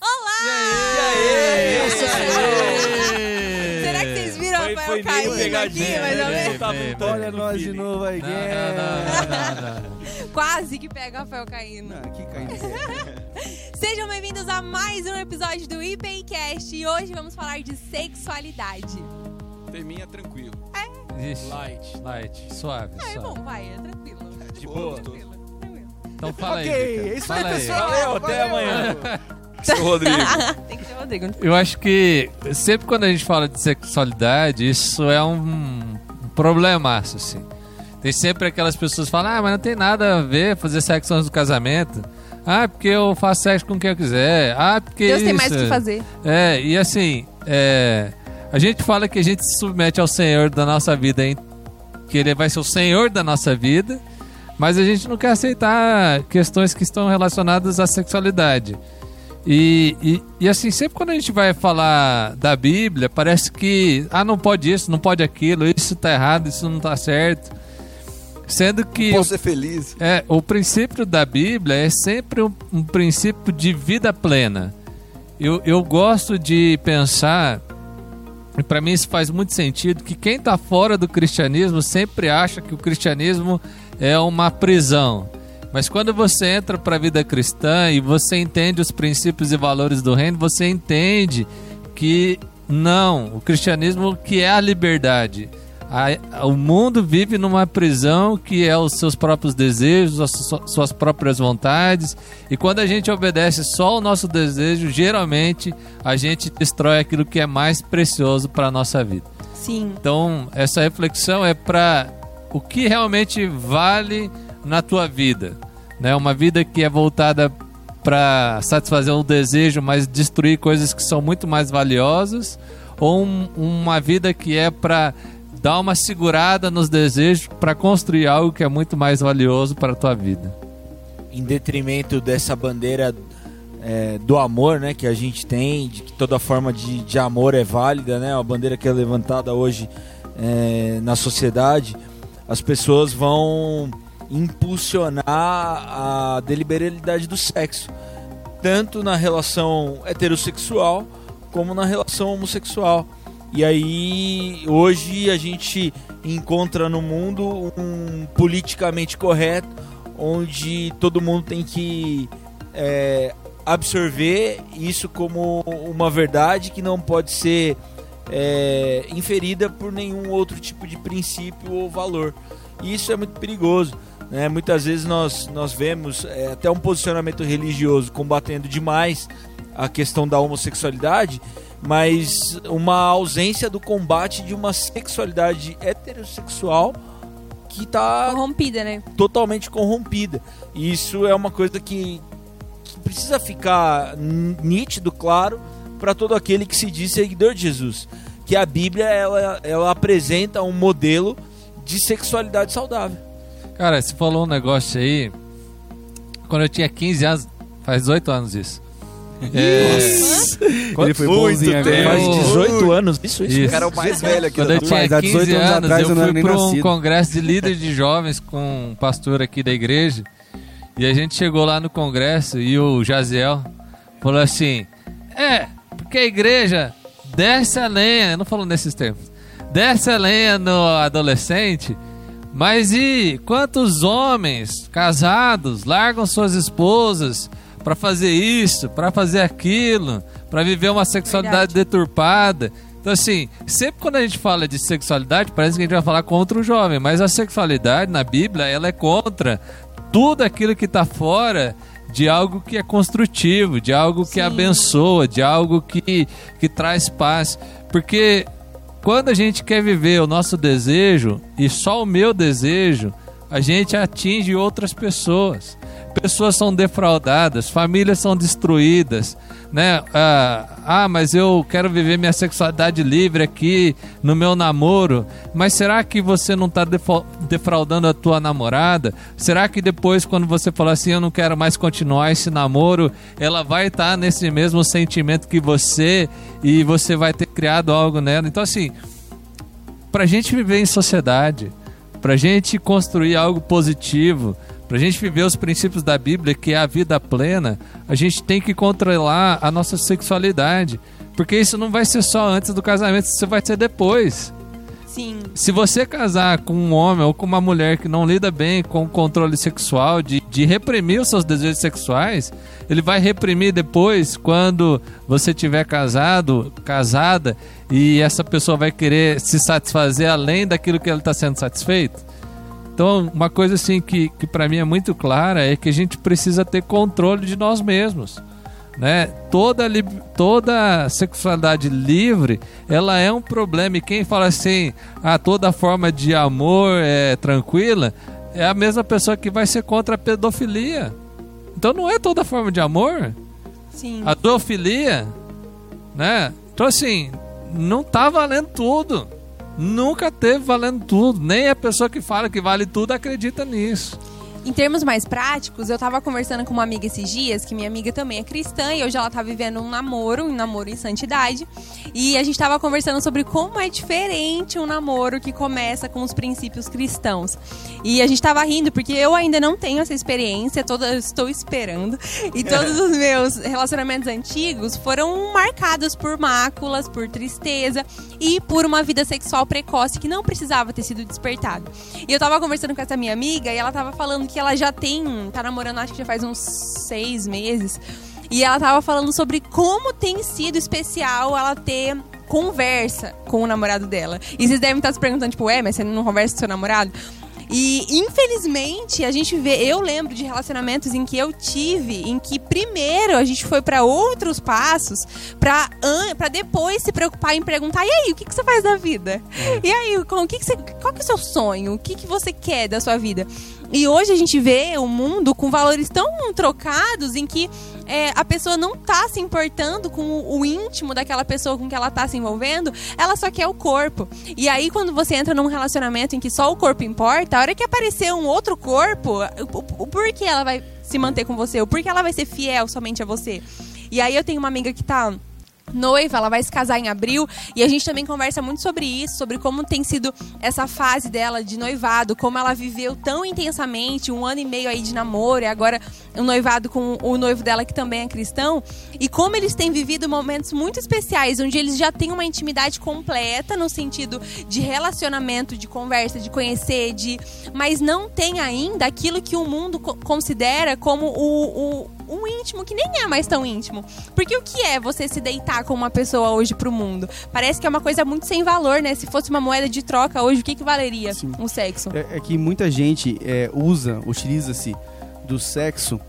Olá! E aí? Isso aí! Será que vocês viram Foi- o foi Rafael meio caindo aqui, mais ou né? menos? Tá Olha nós de novo aí, Não, não, não, não, não. Quase que pega o Rafael caindo. Não, aqui caindo. Sejam bem-vindos a mais um episódio do IPCast e hoje vamos falar de sexualidade. Teminha tranquilo. Ixi, Light. light, suave, É suave. bom, vai, é tranquilo. De boa. Tranquilo, tranquilo. Então fala ok, aí. é Victor. isso aí, pessoal. Valeu, até amanhã. Valeu. Seu Rodrigo. Tem que ser o Rodrigo. Eu acho que sempre quando a gente fala de sexualidade, isso é um, problemaço, assim. Tem sempre aquelas pessoas que falam, ah, mas não tem nada a ver fazer sexo antes do casamento. Ah, porque eu faço sexo com quem eu quiser. Ah, porque Deus tem isso. mais o que fazer. É, e assim, é, a gente fala que a gente se submete ao Senhor da nossa vida, hein? que Ele vai ser o Senhor da nossa vida, mas a gente não quer aceitar questões que estão relacionadas à sexualidade. E, e, e, assim, sempre quando a gente vai falar da Bíblia, parece que, ah, não pode isso, não pode aquilo, isso tá errado, isso não tá certo. Sendo que Posso ser feliz. é, o princípio da Bíblia é sempre um, um princípio de vida plena. Eu, eu gosto de pensar, e para mim isso faz muito sentido, que quem está fora do cristianismo sempre acha que o cristianismo é uma prisão. Mas quando você entra para a vida cristã e você entende os princípios e valores do reino, você entende que não, o cristianismo que é a liberdade. A- o mundo vive numa prisão que é os seus próprios desejos, as su- suas próprias vontades. E quando a gente obedece só o nosso desejo, geralmente a gente destrói aquilo que é mais precioso para a nossa vida. Sim. Então, essa reflexão é para o que realmente vale na tua vida, né? Uma vida que é voltada para satisfazer um desejo, mas destruir coisas que são muito mais valiosas, ou um- uma vida que é para dar uma segurada nos desejos para construir algo que é muito mais valioso para a tua vida. Em detrimento dessa bandeira é, do amor, né, que a gente tem, de que toda forma de, de amor é válida, né, a bandeira que é levantada hoje é, na sociedade, as pessoas vão impulsionar a deliberalidade do sexo, tanto na relação heterossexual como na relação homossexual. E aí, hoje a gente encontra no mundo um politicamente correto, onde todo mundo tem que é, absorver isso como uma verdade que não pode ser é, inferida por nenhum outro tipo de princípio ou valor. E isso é muito perigoso. Né? Muitas vezes nós, nós vemos é, até um posicionamento religioso combatendo demais a questão da homossexualidade, mas uma ausência do combate de uma sexualidade heterossexual que está Corrompida, né? totalmente corrompida. E isso é uma coisa que, que precisa ficar nítido, claro, para todo aquele que se diz seguidor de Jesus. Que a Bíblia ela, ela apresenta um modelo de sexualidade saudável. Cara, você falou um negócio aí. Quando eu tinha 15 anos, faz 8 anos isso. É, Ele foi Muito bonzinho agora. tempo. Faz 18 anos. Isso, isso. Isso. O cara é o mais velho aqui Quando eu tinha Mas há 18 15 anos anos, atrás eu eu fui para um congresso de líderes de jovens com um pastor aqui da igreja. E a gente chegou lá no congresso e o Jaziel falou assim: É, porque a igreja desce a lenha, não falou nesses termos, desce a lenha no adolescente, mas e quantos homens casados largam suas esposas para fazer isso, para fazer aquilo, para viver uma sexualidade deturpada? Então, assim, sempre quando a gente fala de sexualidade, parece que a gente vai falar contra o jovem, mas a sexualidade na Bíblia, ela é contra tudo aquilo que está fora de algo que é construtivo, de algo que Sim. abençoa, de algo que, que traz paz. Porque quando a gente quer viver o nosso desejo e só o meu desejo, a gente atinge outras pessoas. Pessoas são defraudadas, famílias são destruídas, né? Ah, ah, mas eu quero viver minha sexualidade livre aqui no meu namoro. Mas será que você não está defraudando a tua namorada? Será que depois, quando você falar assim, eu não quero mais continuar esse namoro, ela vai estar nesse mesmo sentimento que você e você vai ter criado algo nela? Então, assim, pra gente viver em sociedade, pra gente construir algo positivo, Para a gente viver os princípios da Bíblia, que é a vida plena, a gente tem que controlar a nossa sexualidade. Porque isso não vai ser só antes do casamento, isso vai ser depois. Sim. Se você casar com um homem ou com uma mulher que não lida bem com o controle sexual, de, de reprimir os seus desejos sexuais, ele vai reprimir depois quando você tiver casado, casada, e essa pessoa vai querer se satisfazer além daquilo que ele está sendo satisfeito. Então, uma coisa assim que, que para mim é muito clara é que a gente precisa ter controle de nós mesmos. Né? Toda, toda sexualidade livre, ela é um problema. E quem fala assim, ah, toda forma de amor é tranquila, é a mesma pessoa que vai ser contra a pedofilia. Então não é toda forma de amor. Sim. A zoofilia, né? Então assim, não tá valendo tudo. Nunca teve valendo tudo. Nem a pessoa que fala que vale tudo acredita nisso. Em termos mais práticos, eu tava conversando com uma amiga esses dias, que minha amiga também é cristã, e hoje ela tá vivendo um namoro, um namoro em santidade. E a gente tava conversando sobre como é diferente um namoro que começa com os princípios cristãos. E a gente tava rindo, porque eu ainda não tenho essa experiência, toda, estou esperando. E todos os meus relacionamentos antigos foram marcados por máculas, por tristeza e por uma vida sexual precoce que não precisava ter sido despertada. E eu tava conversando com essa minha amiga e ela tava falando que ela já tem, tá namorando acho que já faz uns seis meses. E ela tava falando sobre como tem sido especial ela ter conversa com o namorado dela. E vocês devem estar se perguntando, tipo, é, mas você não conversa com seu namorado? E infelizmente a gente vê, eu lembro de relacionamentos em que eu tive, em que primeiro a gente foi pra outros passos pra an- pra depois se preocupar em perguntar: "E aí, o que que você faz da vida? E aí, com- o que que você, qual que é o seu sonho? O que que você quer da sua vida?" E hoje a gente vê o mundo com valores tão trocados em que é, a pessoa não tá se importando com o, íntimo daquela pessoa com que ela tá se envolvendo, ela só quer o corpo. E aí, quando você entra num relacionamento em que só o corpo importa, a hora que aparecer um outro corpo, o, o porquê ela vai se manter com você? O porquê ela vai ser fiel somente a você? E aí eu tenho uma amiga que tá noiva, ela vai se casar em abril. E a gente também conversa muito sobre isso, sobre como tem sido essa fase dela de noivado, como ela viveu tão intensamente, um ano e meio aí de namoro e agora um noivado com o noivo dela que também é cristão. E como eles têm vivido momentos muito especiais, onde eles já têm uma intimidade completa no sentido de relacionamento, de conversa, de conhecer, de mas não tem ainda aquilo que o mundo co- considera como o, o um íntimo que nem é mais tão íntimo. Porque o que é você se deitar com uma pessoa hoje pro mundo? Parece que é uma coisa muito sem valor, né? Se fosse uma moeda de troca hoje, o que, que valeria Sim. um sexo? É, é que muita gente é, usa, utiliza-se do sexo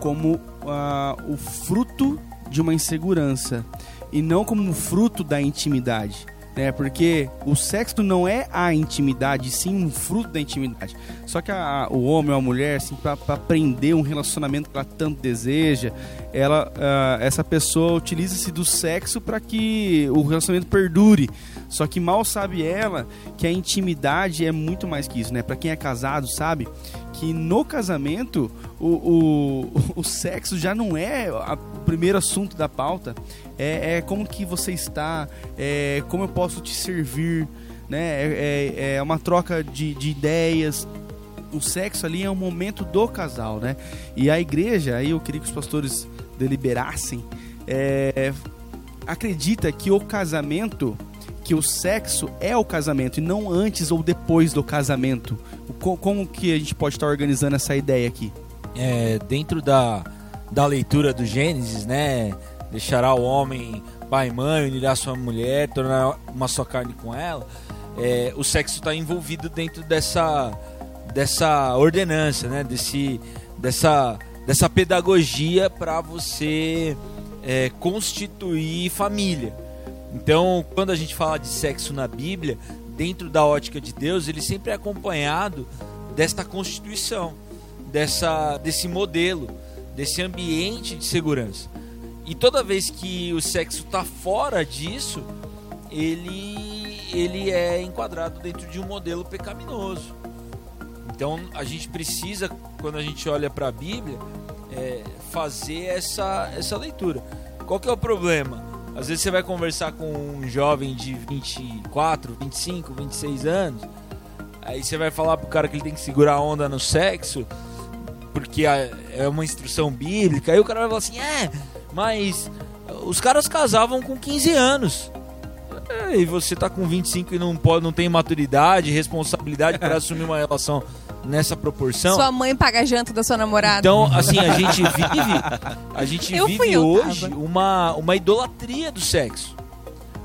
como ah, o fruto de uma insegurança e não como o fruto da intimidade. Né? Porque o sexo não é a intimidade, sim um fruto da intimidade. Só que a- o homem ou a mulher, assim, para aprender um relacionamento que ela tanto deseja, ela, ah, essa pessoa utiliza-se do sexo para que o relacionamento perdure. Só que mal sabe ela que a intimidade é muito mais que isso, né? Para quem é casado sabe que no casamento o, o, o sexo já não é a- o primeiro assunto da pauta. É, é como que você está, é como eu posso te servir, né? É, é- é uma troca de, de ideias. O sexo ali é um momento do casal, né? E a igreja, aí eu queria que os pastores deliberassem, é, acredita que o casamento, que o sexo é o casamento e não antes ou depois do casamento. Como que a gente pode estar organizando essa ideia aqui? é, dentro da, da leitura do Gênesis, né? Deixará o homem pai e mãe, unirá sua mulher, tornará uma só carne com ela. É, o sexo está envolvido dentro dessa, dessa ordenança, né? Desse, dessa, dessa pedagogia para você é, constituir família. Então, quando a gente fala de sexo na Bíblia, dentro da ótica de Deus, ele sempre é acompanhado desta constituição, dessa, desse modelo, desse ambiente de segurança. E toda vez que o sexo está fora disso, ele, ele é enquadrado dentro de um modelo pecaminoso. Então a gente precisa, quando a gente olha para a Bíblia, é, fazer essa, essa leitura. Qual que é o problema? Às vezes você vai conversar com um jovem de 24, 25, 26 anos, aí você vai falar pro cara que ele tem que segurar a onda no sexo, porque é uma instrução bíblica. Aí o cara vai falar assim: é, mas os caras casavam com 15 anos. É, e você tá com 25 e não pode, não tem maturidade, responsabilidade para assumir uma relação nessa proporção. Sua mãe paga a janta da sua namorada. Então, assim, a gente vive, a gente Eu vive hoje tava. uma, uma idolatria do sexo.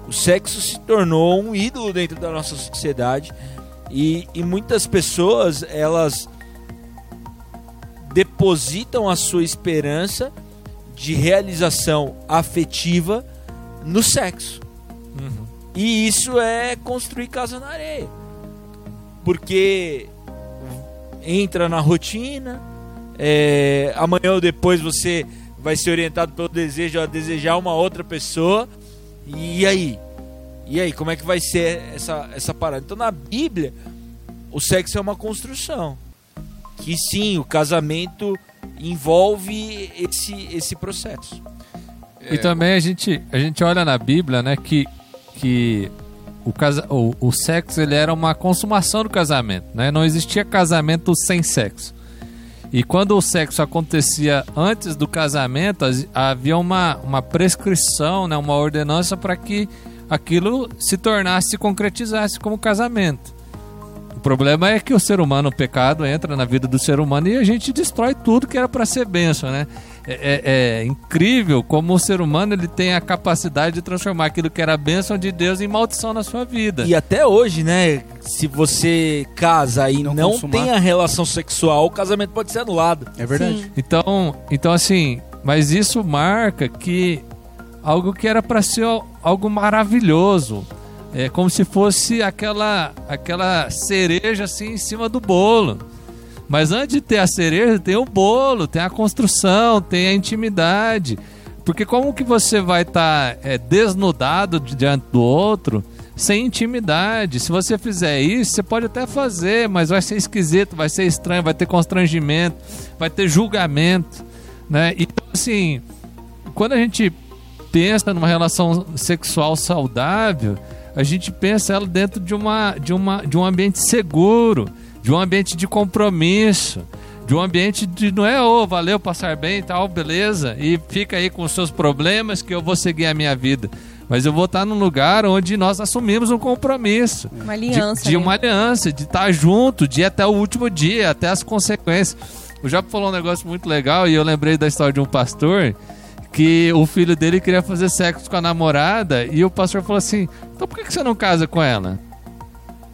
O sexo se tornou um ídolo dentro da nossa sociedade e, e muitas pessoas elas depositam a sua esperança de realização afetiva no sexo. E isso é construir casa na areia. Porque entra na rotina, é, amanhã ou depois você vai ser orientado pelo desejo a desejar uma outra pessoa. E aí? E aí, como é que vai ser essa, essa parada? Então, na Bíblia, o sexo é uma construção. Que sim, o casamento envolve esse, esse processo. E também a gente, a gente olha na Bíblia, né, que, que o, casa, o, o sexo ele era uma consumação do casamento, né? Não existia casamento sem sexo. E quando o sexo acontecia antes do casamento, as- havia uma, uma prescrição, né, uma ordenança para que aquilo se tornasse, se concretizasse como casamento. O problema é que o ser humano, o pecado, entra na vida do ser humano e a gente destrói tudo que era para ser bênção, né? É, é- é incrível como o ser humano ele tem a capacidade de transformar aquilo que era bênção de Deus em maldição na sua vida. E até hoje, né? Se você casa e Não não, consumar. tem a relação sexual, o casamento pode ser anulado. É verdade. Sim. Então, então assim, mas isso marca que algo que era para ser algo maravilhoso, é como se fosse aquela aquela cereja assim em cima do bolo. Mas antes de ter a cereja, tem o bolo, tem a construção, tem a intimidade. Porque como que você vai estar desnudado diante do outro sem intimidade? Se você fizer isso, você pode até fazer, mas vai ser esquisito, vai ser estranho, vai ter constrangimento, vai ter julgamento, né? Então assim, quando a gente pensa numa relação sexual saudável, a gente pensa ela dentro de uma de uma de um ambiente seguro, de um ambiente de compromisso, de um ambiente de não é, ô, valeu passar bem e tal, beleza, e fica aí com os seus problemas que eu vou seguir a minha vida. Mas eu vou estar num lugar onde nós assumimos um compromisso. Uma De- aliança. De, né? uma aliança, de estar junto, de ir até o último dia, até as consequências. O Job falou um negócio muito legal e eu lembrei da história de um pastor que o filho dele queria fazer sexo com a namorada e o pastor falou assim: então por que você não casa com ela?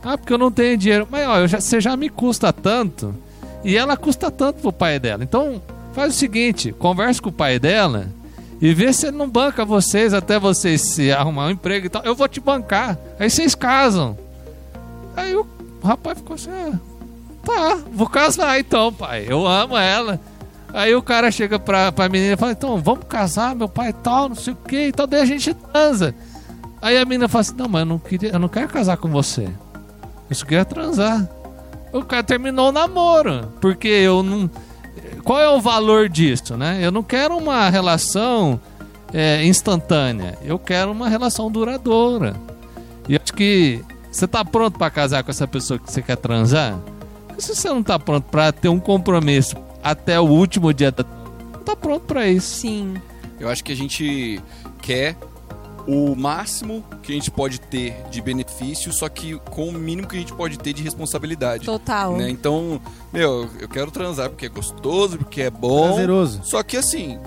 Ah, porque eu não tenho dinheiro. Mas ó, já, você já me custa tanto e ela custa tanto pro pai dela. Então faz o seguinte: converse com o pai dela e vê se ele não banca vocês até vocês se arrumar um emprego e tal. Eu vou te bancar. Aí vocês casam. Aí o rapaz ficou assim: ah, tá, vou casar então, pai. Eu amo ela. Aí o cara chega pra, pra menina e fala: então vamos casar, meu pai e tal, não sei o que e tal. Daí a gente transa. Aí a menina fala assim: não, mas eu não, queria, eu não quero casar com você. Eu só queria transar. O cara terminou o namoro. Porque eu não. Qual é o valor disso, né? Eu não quero uma relação é, instantânea. Eu quero uma relação duradoura. E acho que você tá pronto pra casar com essa pessoa que você quer transar? Se você não tá pronto pra ter um compromisso até o último dia da. Não tá pronto pra isso. Sim. Eu acho que a gente quer o máximo que a gente pode ter de benefício, só que com o mínimo que a gente pode ter de responsabilidade. Total. né? Então, meu, eu quero transar porque é gostoso, porque é bom. Prazeroso. Só que assim,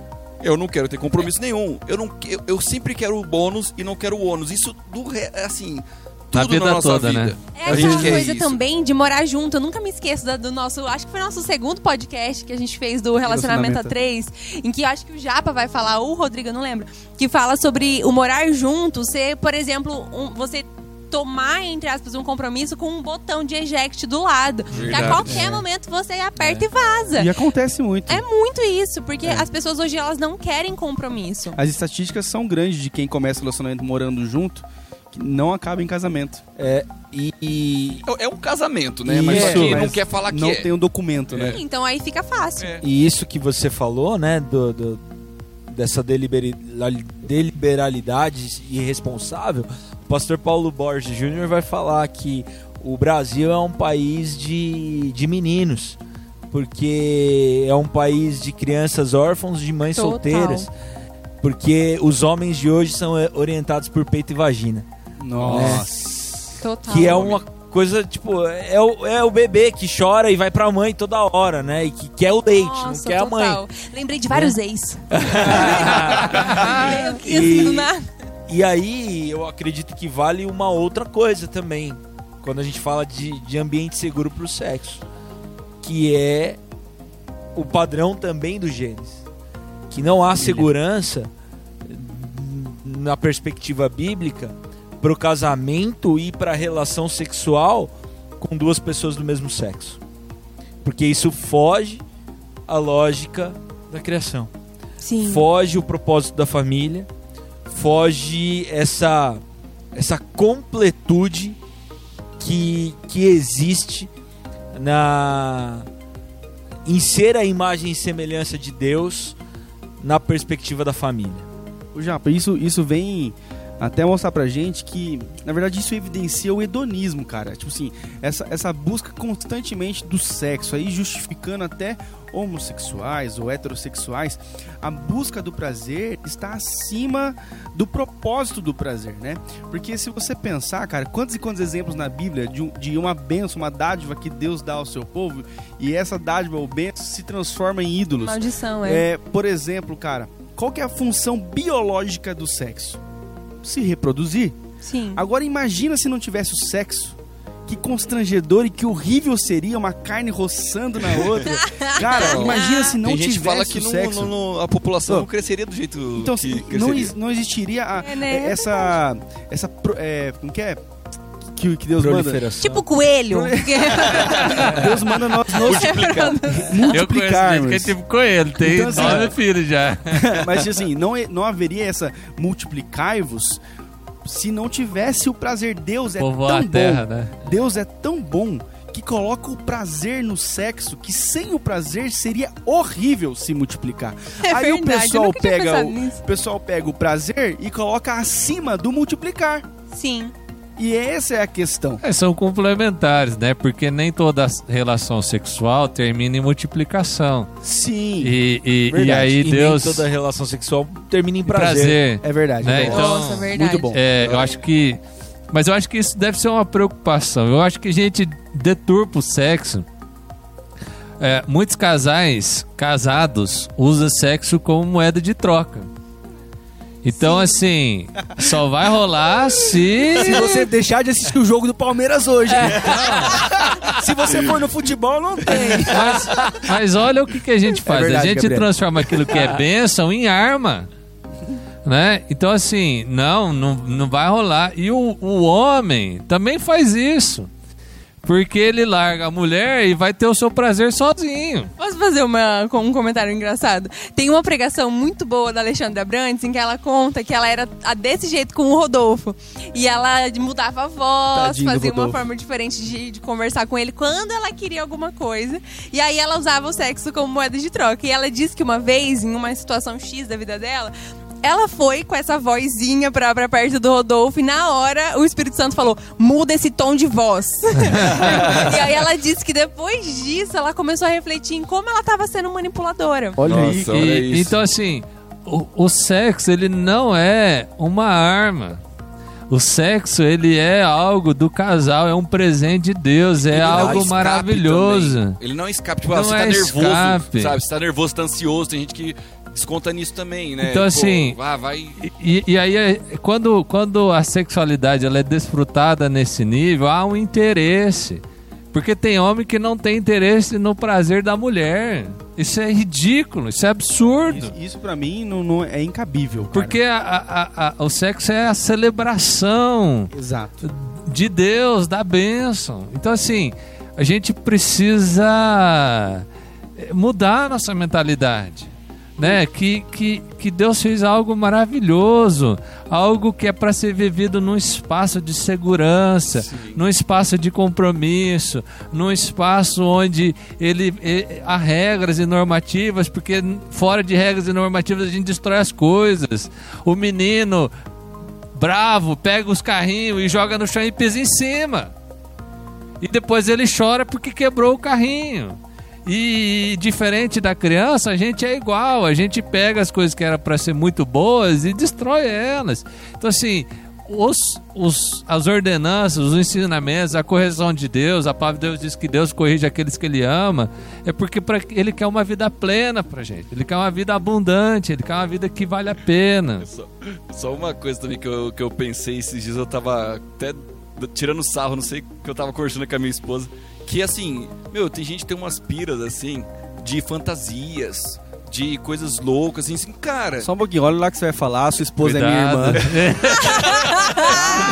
eu não quero ter compromisso nenhum. Eu não eu, eu sempre quero o bônus e não quero o ônus. Isso do re- assim, Na tudo vida na nossa toda, vida. né? É A gente coisa isso. também de morar junto. Eu nunca me esqueço da- do nosso. Acho que foi nosso segundo podcast que a gente fez do Relacionamento a. Três, em que eu acho que o Japa vai falar, ou o Rodrigo, eu não lembro, que fala sobre o morar junto, ser, por exemplo, um- você tomar, entre aspas, um compromisso com um botão de eject do lado. Que a Verdade. qualquer momento você aperta e vaza. E acontece muito. É muito isso, porque as pessoas hoje elas não querem compromisso. As estatísticas são grandes de quem começa o relacionamento morando junto, que não acaba em casamento. É, e, e, É- É um casamento, né? Mas só Isso, que não quer falar que não é. tem um documento, né? Então aí fica fácil. É. e isso que você falou, né, do, do- dessa deliberalidade irresponsável, o pastor Paulo Borges Júnior vai falar que o Brasil é um país de, de meninos. porque é um país de crianças órfãos, de mães Total. solteiras. Porque os homens de hoje são eh, orientados por peito e vagina. Nossa. Total. Que é uma coisa, tipo, é o, é o bebê que chora e vai pra mãe toda hora, né? E que quer o leite, não Nossa, quer a mãe. total. Lembrei de vários ex. Meu que E- assim. E aí eu acredito que vale uma outra coisa também, quando a gente fala de, de ambiente seguro pro sexo, que é o padrão também do Gênesis. Que não há segurança na perspectiva bíblica pro casamento e pra relação sexual com duas pessoas do mesmo sexo. Porque isso foge à lógica da criação Sim. foge o propósito da família, foge essa essa completude que, que existe na em ser a imagem e semelhança de Deus na perspectiva da família. O Japa, isso, isso vem até mostrar pra gente que, na verdade, isso evidencia o hedonismo, cara. Tipo assim, essa, essa busca constantemente do sexo, aí justificando até homossexuais ou heterossexuais, a busca do prazer está acima do propósito do prazer, né? Porque se você pensar, cara, quantos e quantos exemplos na Bíblia de, de uma benção, uma dádiva que Deus dá ao seu povo, e essa dádiva ou benção se transforma em ídolos. Maldição, é. É, por exemplo, cara, qual que é a função biológica do sexo? Se reproduzir. Sim. Agora imagina se não tivesse o sexo. Que constrangedor e que horrível seria uma carne roçando na outra. Cara, Não. imagina se não Tem gente tivesse que fala que o não- sexo. não- não- a população não cresceria do jeito Então, que cresceria. não, não existiria a- É, né? É essa. Essa. pro- É, como que é? Que, que Deus manda. Tipo coelho. Deus manda nós nos Multiplicar. Eu conheço gente é tipo coelho, tem Então, assim, nove filhos já. Mas assim, não, não haveria essa multiplicai-vos se não tivesse o prazer. Deus é Povoar tão a bom. terra, né? Deus é tão bom que coloca o prazer no sexo que sem o prazer seria horrível se multiplicar. É Aí o verdade, eu pessoal pega o, nisso. o pessoal pega o prazer e coloca acima do multiplicar. Sim. E essa é a questão. É, são complementares, né? Porque nem toda relação sexual termina em multiplicação. Sim. E, e, e aí nem Deus. toda relação sexual termina em prazer. prazer. É verdade. Né, é verdade. então- Nossa, verdade. Muito bom. É, eu acho que. Mas eu acho que isso deve ser uma preocupação. Eu acho que a gente deturpa o sexo. É, muitos casais casados usam sexo como moeda de troca. Então, assim, só vai rolar se. Se você deixar de assistir o jogo do Palmeiras hoje. Se você for no futebol, não tem. Mas, mas olha o que, que a gente faz. verdade, a gente Gabriel. transforma aquilo que é bênção em arma. Né? Então, assim, não, não, não vai rolar. E o, o homem também faz isso. Porque ele larga a mulher e vai ter o seu prazer sozinho. Posso fazer uma, com um comentário engraçado? Tem uma pregação muito boa da Alexandra Brandes em que ela conta que ela era a- desse jeito com o Rodolfo. E ela mudava a voz, Tadinho fazia uma forma diferente de, de conversar com ele quando ela queria alguma coisa. E aí ela usava o sexo como moeda de troca. E ela disse que uma vez, em uma situação X da vida dela, ela foi com essa vozinha pra, pra perto do Rodolfo e na hora o Espírito Santo falou: muda esse tom de voz. e aí ela disse que depois disso ela começou a refletir em como ela tava sendo manipuladora. Olha. Nossa, olha E- isso. então, assim, o, o sexo, ele não é uma arma. O sexo, ele é algo do casal, é um presente de Deus, é Ele algo maravilhoso. também. Ele não é escape. Tipo, Não você é tá nervoso, escape. sabe? Você tá nervoso, tá ansioso. Tem gente que desconta nisso também, né? Então, Pô, assim, Ah, vai... E, e aí, é- quando, quando a sexualidade ela é desfrutada nesse nível, há um interesse. Porque tem homem que não tem interesse no prazer da mulher. Isso é ridículo, isso é absurdo. Isso, isso pra mim não, não é incabível. cara. Porque a- a- a- o sexo é a celebração Exato. de Deus, da bênção. Então, assim, a gente precisa eh, mudar a nossa mentalidade. Né? Que, que, que Deus fez algo maravilhoso, algo que é para ser vivido num espaço de segurança, num espaço de compromisso, num espaço onde ele, eh, há regras e normativas, porque fora de regras e normativas a gente destrói as coisas. O menino bravo, pega os carrinhos e joga no chão e pisa em cima. E depois ele chora porque quebrou o carrinho. E diferente da criança, a gente é igual. A gente pega as coisas que eram para ser muito boas e destrói elas. Então, assim, os, os, as ordenanças, os ensinamentos, a correção de Deus, a palavra de Deus diz que Deus corrige aqueles que Ele ama, é porque pra, Ele quer uma vida plena pra gente. Ele quer uma vida abundante, Ele quer uma vida que vale a pena. Só, só uma coisa também que eu, que eu pensei esses dias, eu tava até tirando sarro, não sei, que eu tava conversando com a minha esposa. Que assim, meu, tem gente que tem umas piras assim, de fantasias, de coisas loucas, assim, assim, cara. Só um pouquinho, olha lá que você vai falar, sua esposa Cuidado. é minha irmã.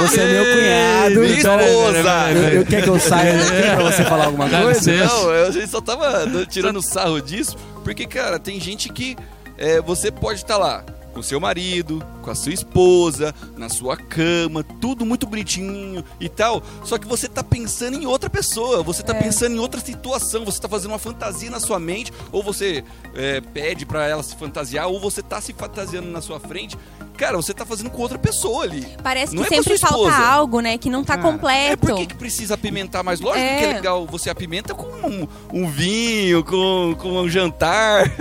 Você é meu cunhado. Minha então- esposa! Eu, eu quer que eu saia daqui pra você falar alguma coisa? Não, eu- a gente só tava tirando sarro disso, porque, cara, tem gente que é, você pode estar lá com seu marido, com a sua esposa, na sua cama, tudo muito bonitinho e tal. Só que você tá pensando em outra pessoa, você tá É. pensando em outra situação, você tá fazendo uma fantasia na sua mente, ou você é, pede pra ela se fantasiar, ou você tá se fantasiando na sua frente. Cara, você tá fazendo com outra pessoa ali. Parece Não que é sempre falta algo, né? Que não tá É completo. por que que precisa apimentar mais? Lógico É. que é legal você apimenta com um, um vinho, com, com um jantar.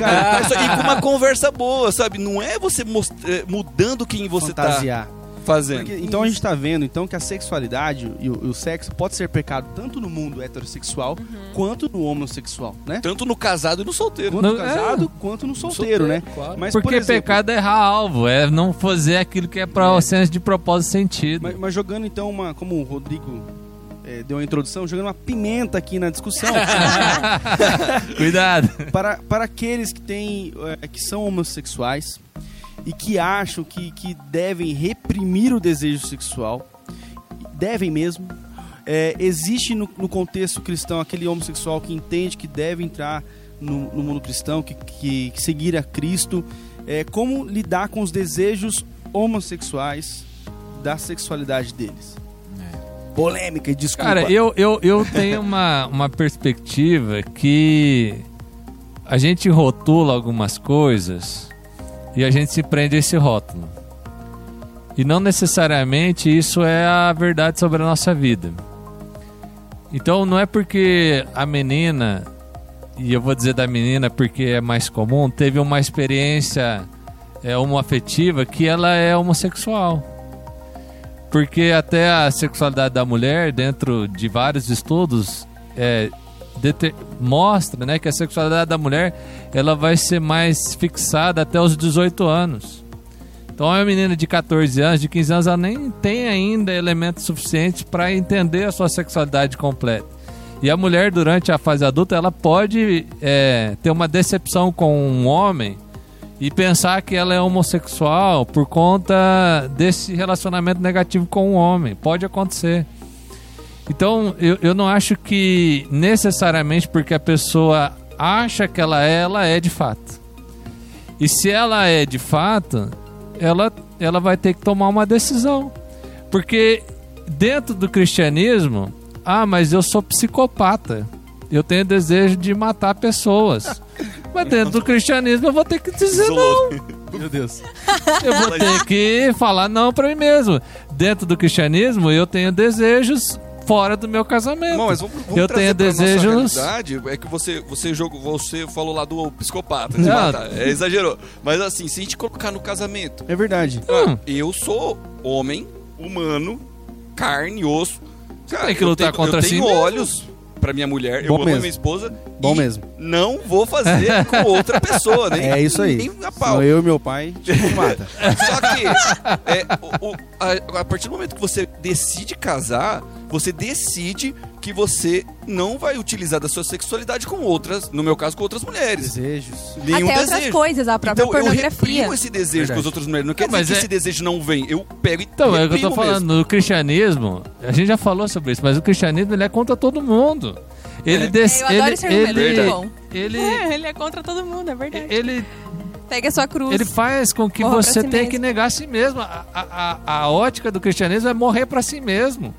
Mas- e com uma conversa boa, sabe? Não é você most- eh, mudando quem você Fantasiar. tá fazendo. Porque, então a gente tá vendo então que a sexualidade e o, e o sexo pode ser pecado tanto no mundo heterossexual quanto no homossexual, né? Tanto no casado e no solteiro. Quanto no No- casado quanto no solteiro, né? Claro. Mas, Porque por exemplo, pecado é errar alvo, é não fazer aquilo que é para o senso de propósito e sentido. Mas, mas jogando então uma, como o Rodrigo eh, deu a introdução, jogando uma pimenta aqui na discussão Cuidado. para, para aqueles que têm que são homossexuais e que acham que, que devem reprimir o desejo sexual, devem mesmo. Eh, existe no, no contexto cristão aquele homossexual que entende que deve entrar no, no mundo cristão, que, que, que seguir a Cristo. Eh, como lidar com os desejos homossexuais da sexualidade deles? Polêmica e desculpa. Cara, eu, eu, eu tenho uma, uma perspectiva que a gente rotula algumas coisas e a gente se prende a esse rótulo. E não necessariamente isso é a verdade sobre a nossa vida. Então não é porque a menina, e eu vou dizer da menina porque é mais comum, teve uma experiência é, homoafetiva que ela é homossexual. Porque até a sexualidade da mulher, dentro de vários estudos, é, deter- mostra né, que a sexualidade da mulher ela vai ser mais fixada até os 18 anos. Então, uma menina de 14 anos, de 15 anos, ela nem tem ainda elementos suficientes para entender a sua sexualidade completa. E a mulher, durante a fase adulta, ela pode é, ter uma decepção com um homem e pensar que ela é homossexual por conta desse relacionamento negativo com um homem. Pode acontecer. Então, eu, eu não acho que necessariamente porque a pessoa acha que ela é, ela é de fato. E se ela é de fato, ela, ela vai ter que tomar uma decisão. Porque dentro do cristianismo, ah, mas eu sou psicopata. Eu tenho desejo de matar pessoas. Mas dentro do cristianismo eu vou ter que dizer não. Meu Deus. Eu vou ter que falar não pra mim mesmo. Dentro do cristianismo eu tenho desejos fora do meu casamento. Bom, mas vamos, vamos Eu tenho desejos- realidade. É que você, você, jogou, você falou lá do psicopata, de matar. É, exagerou. Mas assim, se a gente colocar no casamento, É verdade. Hum. ah, eu sou homem, humano, carne, osso. Cara, tem que eu lutar tenho, contra eu si tenho mesmo. olhos pra minha mulher, eu Bom amo a mesmo. minha esposa. Bom e mesmo. Não vou fazer com outra pessoa, nem, É isso aí. Nem a pau. Eu e meu pai te mata. Só que é, o- o- a, a partir do momento que você decide casar, você decide que você não vai utilizar da sua sexualidade com outras, no meu caso, com outras mulheres. Desejos. Nenhum Até outras desejo. coisas, a própria então, eu pornografia. reprimo esse desejo Verdade. com as outras mulheres. Não quer Não, mas dizer que é- esse desejo não vem. Eu pego e Então, é o que eu tô falando. mesmo. No cristianismo, a gente já falou sobre isso, mas o cristianismo ele é contra todo mundo. Ele É. des- Eu adoro ele, esse argumento, ele, muito bom. ele, É, ele é contra todo mundo, é verdade. ele, Pega a sua cruz. ele faz com que Morra você si tenha mesmo. que negar a si mesmo. A, a, a- a ótica do cristianismo é morrer pra si mesmo.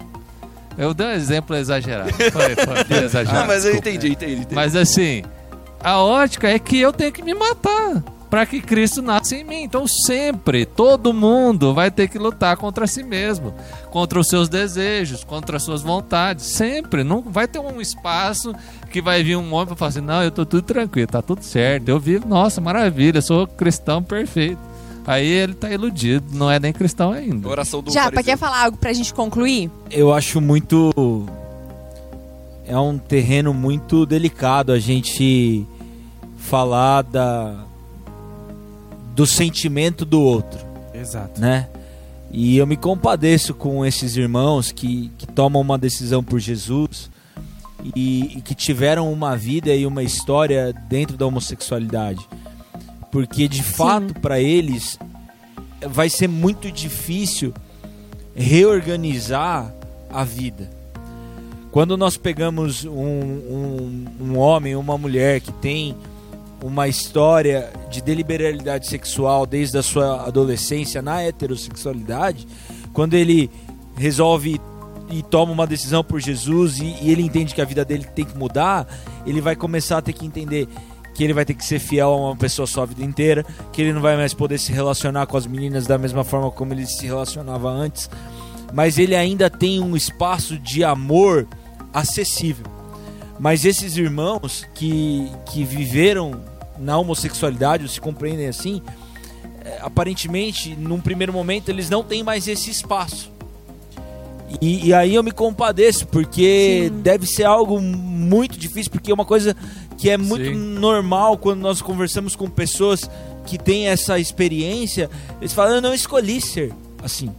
Eu dei um exemplo exagerado. Foi, foi, foi exagerado. Ah, mas eu entendi, entendi. entendi. Mas assim, a ótica é que eu tenho que me matar. para que Cristo nasça em mim. Então sempre, todo mundo vai ter que lutar contra si mesmo, contra os seus desejos, contra as suas vontades. Sempre, não vai ter um espaço que vai vir um homem para falar assim: "Não, eu tô tudo tranquilo, tá tudo certo. Eu vivo, nossa, maravilha, sou cristão perfeito". Aí ele tá iludido, não é nem cristão ainda. Oração do Japa, fariseu. quer falar algo pra gente concluir? Eu acho muito. É um terreno muito delicado a gente falar da do sentimento do outro, Exato. né? E eu me compadeço com esses irmãos que, que tomam uma decisão por Jesus e, e que tiveram uma vida e uma história dentro da homossexualidade. Porque de fato, para eles, vai ser muito difícil reorganizar a vida. Quando nós pegamos um, um, um homem, uma mulher que tem uma história de deliberalidade sexual desde a sua adolescência na heterossexualidade, quando ele resolve e toma uma decisão por Jesus e, e ele entende que a vida dele tem que mudar, ele vai começar a ter que entender que ele vai ter que ser fiel a uma pessoa só a vida inteira, que ele não vai mais poder se relacionar com as meninas da mesma forma como ele se relacionava antes, mas ele ainda tem um espaço de amor acessível. Mas esses irmãos que, que viveram na homossexualidade, ou se compreendem assim, é, aparentemente, num primeiro momento, eles não têm mais esse espaço. E, e aí eu me compadeço, porque Sim. deve ser algo muito difícil, porque é uma coisa que é muito Sim. normal quando nós conversamos com pessoas que têm essa experiência. Eles falam, eu não escolhi ser assim.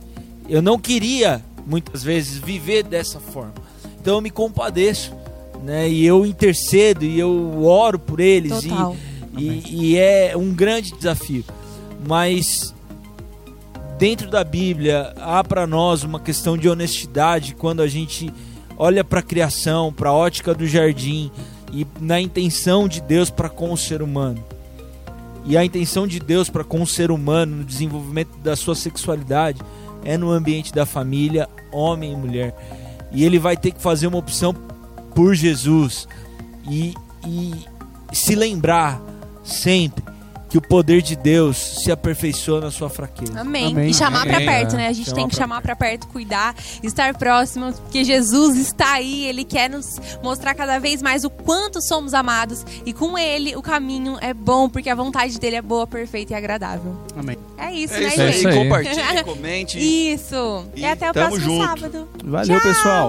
Eu não queria, muitas vezes, viver dessa forma. Então eu me compadeço, né? E eu intercedo e eu oro por eles. Total. E, e, e é um grande desafio. Mas dentro da Bíblia há para nós uma questão de honestidade quando a gente olha para a criação, para a ótica do jardim e na intenção de Deus para com o ser humano. E a intenção de Deus para com o ser humano no desenvolvimento da sua sexualidade é no ambiente da família, homem e mulher. E ele vai ter que fazer uma opção por Jesus e, e se lembrar sempre que o poder de Deus se aperfeiçoa na sua fraqueza. Amém. Amém. E chamar pra Amém. perto, né? A gente Chamar tem que pra chamar pra perto, cuidar, estar próximo, porque Jesus está aí, ele quer nos mostrar cada vez mais o quanto somos amados e com ele o caminho é bom, porque a vontade dele é boa, perfeita e agradável. Amém. É isso, É né, isso aí. gente? aí. Compartilhe, comente. Isso. E, E até o próximo junto. sábado. Valeu, pessoal.